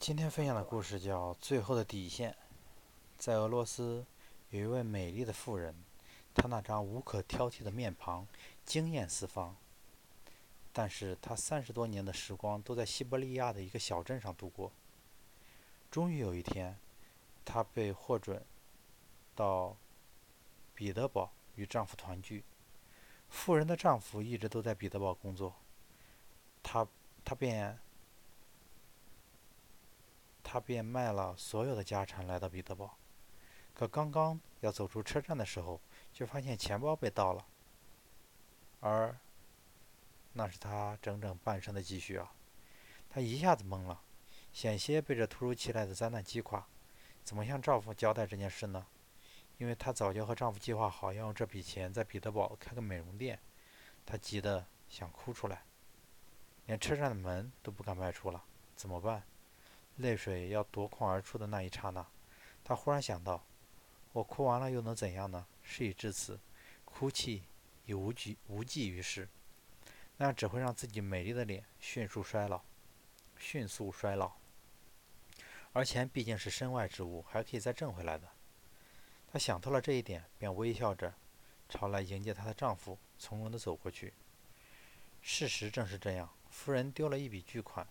今天分享的故事叫《最后的底线》。在俄罗斯，有一位美丽的妇人，她那张无可挑剔的面庞惊艳四方。但是她三十多年的时光都在西伯利亚的一个小镇上度过。终于有一天，她被获准到彼得堡与丈夫团聚。妇人的丈夫一直都在彼得堡工作，她她便。他便卖了所有的家产来到彼得堡，可刚刚要走出车站的时候，却发现钱包被盗了，而那是他整整半生的积蓄啊！他一下子懵了，险些被这突如其来的灾难击垮。怎么向丈夫交代这件事呢？因为她早就和丈夫计划好要用这笔钱在彼得堡开个美容店，她急得想哭出来，连车站的门都不敢迈出了。怎么办？泪水要夺眶而出的那一刹那，她忽然想到：我哭完了又能怎样呢？事已至此，哭泣已无济无济于事，那只会让自己美丽的脸迅速衰老，迅速衰老。而钱毕竟是身外之物，还可以再挣回来的。她想透了这一点，便微笑着朝来迎接她的丈夫从容地走过去。事实正是这样，夫人丢了一笔巨款。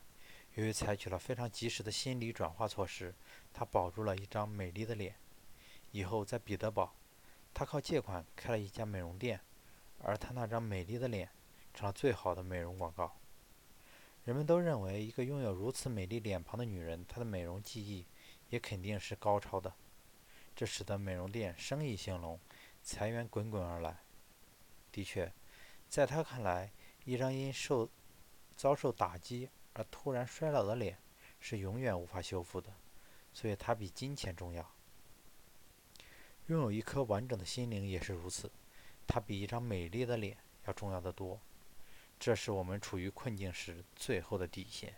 由于采取了非常及时的心理转化措施，她保住了一张美丽的脸。以后在彼得堡，她靠借款开了一家美容店，而她那张美丽的脸成了最好的美容广告。人们都认为，一个拥有如此美丽脸庞的女人，她的美容技艺也肯定是高超的。这使得美容店生意兴隆，财源滚滚而来。的确，在她看来，一张因受遭受打击。而突然衰老的脸是永远无法修复的，所以它比金钱重要。拥有一颗完整的心灵也是如此，它比一张美丽的脸要重要的多。这是我们处于困境时最后的底线。